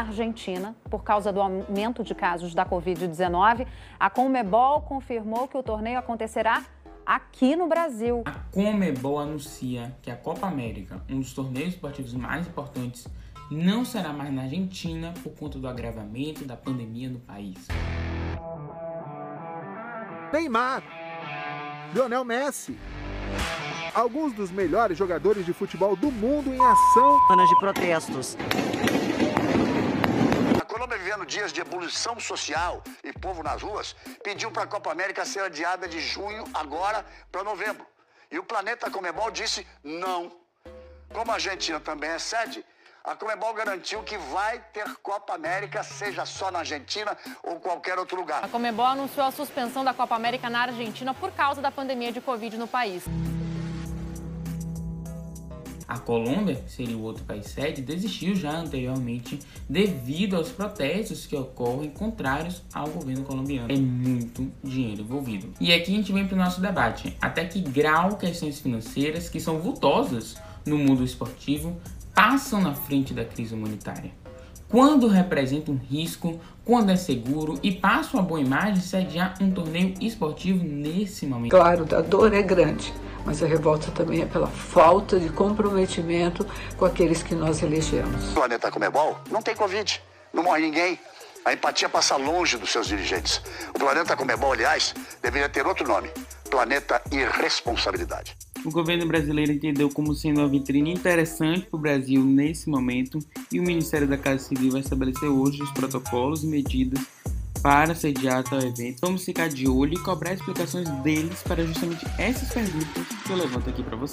Argentina, por causa do aumento de casos da Covid-19, a Comebol confirmou que o torneio acontecerá aqui no Brasil. A Comebol anuncia que a Copa América, um dos torneios esportivos mais importantes, não será mais na Argentina por conta do agravamento da pandemia no país. Neymar, Lionel Messi, alguns dos melhores jogadores de futebol do mundo em ação. Anos de protestos vivendo dias de ebulição social e povo nas ruas, pediu para a Copa América ser adiada de junho agora para novembro. E o Planeta Comebol disse não. Como a Argentina também é sede, a Comebol garantiu que vai ter Copa América, seja só na Argentina ou qualquer outro lugar. A Comebol anunciou a suspensão da Copa América na Argentina por causa da pandemia de Covid no país. A Colômbia, que seria o outro país sede, desistiu já anteriormente devido aos protestos que ocorrem contrários ao governo colombiano. É muito dinheiro envolvido. E aqui a gente vem para o nosso debate. Até que grau questões financeiras, que são vultosas no mundo esportivo, passam na frente da crise humanitária? Quando representa um risco, quando é seguro e passa uma boa imagem sediar um torneio esportivo nesse momento? Claro, a dor é grande mas a revolta também é pela falta de comprometimento com aqueles que nós elegemos. O planeta Comebol não tem Covid, não morre ninguém. A empatia passa longe dos seus dirigentes. O planeta Comebol, aliás, deveria ter outro nome: Planeta Irresponsabilidade. O governo brasileiro entendeu como sendo uma vitrine interessante para o Brasil nesse momento e o Ministério da Casa Civil vai estabelecer hoje os protocolos e medidas para sediar tal evento. Vamos ficar de olho e cobrar explicações deles para justamente essas perguntas que eu levanto aqui para você.